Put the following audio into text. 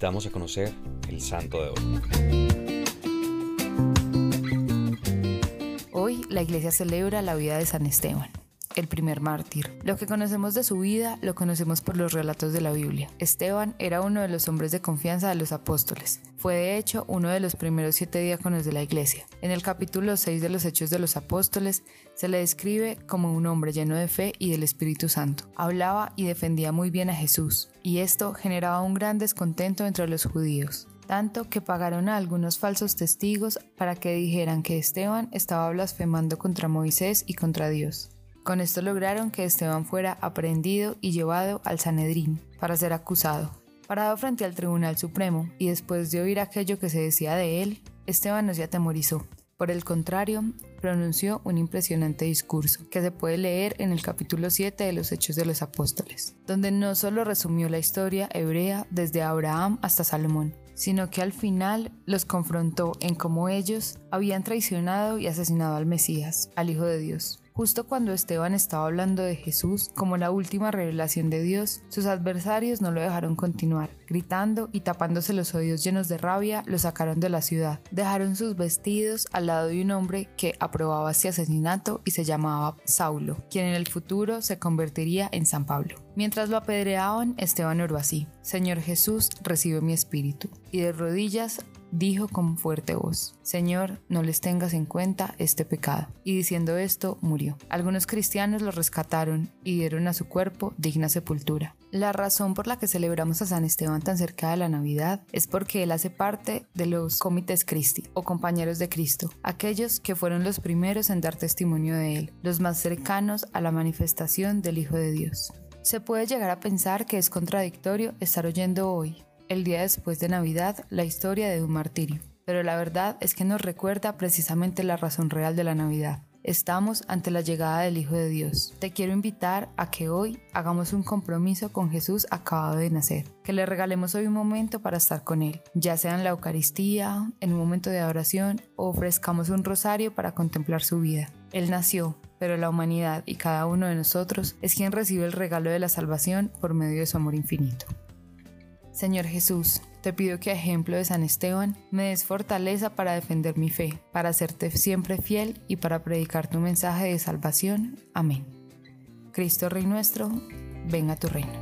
invitamos a conocer el santo de hoy. Hoy la iglesia celebra la vida de San Esteban el primer mártir. Lo que conocemos de su vida lo conocemos por los relatos de la Biblia. Esteban era uno de los hombres de confianza de los apóstoles. Fue de hecho uno de los primeros siete diáconos de la iglesia. En el capítulo 6 de los Hechos de los Apóstoles se le describe como un hombre lleno de fe y del Espíritu Santo. Hablaba y defendía muy bien a Jesús, y esto generaba un gran descontento entre los judíos tanto que pagaron a algunos falsos testigos para que dijeran que Esteban estaba blasfemando contra Moisés y contra Dios. Con esto lograron que Esteban fuera aprehendido y llevado al Sanedrín para ser acusado. Parado frente al Tribunal Supremo y después de oír aquello que se decía de él, Esteban no se atemorizó. Por el contrario, pronunció un impresionante discurso que se puede leer en el capítulo 7 de los Hechos de los Apóstoles, donde no solo resumió la historia hebrea desde Abraham hasta Salomón, sino que al final los confrontó en cómo ellos habían traicionado y asesinado al Mesías, al Hijo de Dios. Justo cuando Esteban estaba hablando de Jesús como la última revelación de Dios, sus adversarios no lo dejaron continuar. Gritando y tapándose los oídos llenos de rabia, lo sacaron de la ciudad. Dejaron sus vestidos al lado de un hombre que aprobaba este asesinato y se llamaba Saulo, quien en el futuro se convertiría en San Pablo. Mientras lo apedreaban, Esteban oró así, Señor Jesús, recibe mi espíritu. Y de rodillas dijo con fuerte voz, Señor, no les tengas en cuenta este pecado. Y diciendo esto, murió. Algunos cristianos lo rescataron y dieron a su cuerpo digna sepultura. La razón por la que celebramos a San Esteban tan cerca de la Navidad es porque él hace parte de los comités Christi o compañeros de Cristo, aquellos que fueron los primeros en dar testimonio de él, los más cercanos a la manifestación del Hijo de Dios. Se puede llegar a pensar que es contradictorio estar oyendo hoy, el día después de Navidad, la historia de un martirio. Pero la verdad es que nos recuerda precisamente la razón real de la Navidad. Estamos ante la llegada del Hijo de Dios. Te quiero invitar a que hoy hagamos un compromiso con Jesús acabado de nacer, que le regalemos hoy un momento para estar con Él, ya sea en la Eucaristía, en un momento de oración o ofrezcamos un rosario para contemplar su vida. Él nació, pero la humanidad y cada uno de nosotros es quien recibe el regalo de la salvación por medio de su amor infinito. Señor Jesús, te pido que a ejemplo de San Esteban me des fortaleza para defender mi fe, para serte siempre fiel y para predicar tu mensaje de salvación. Amén. Cristo Rey nuestro, venga tu reino.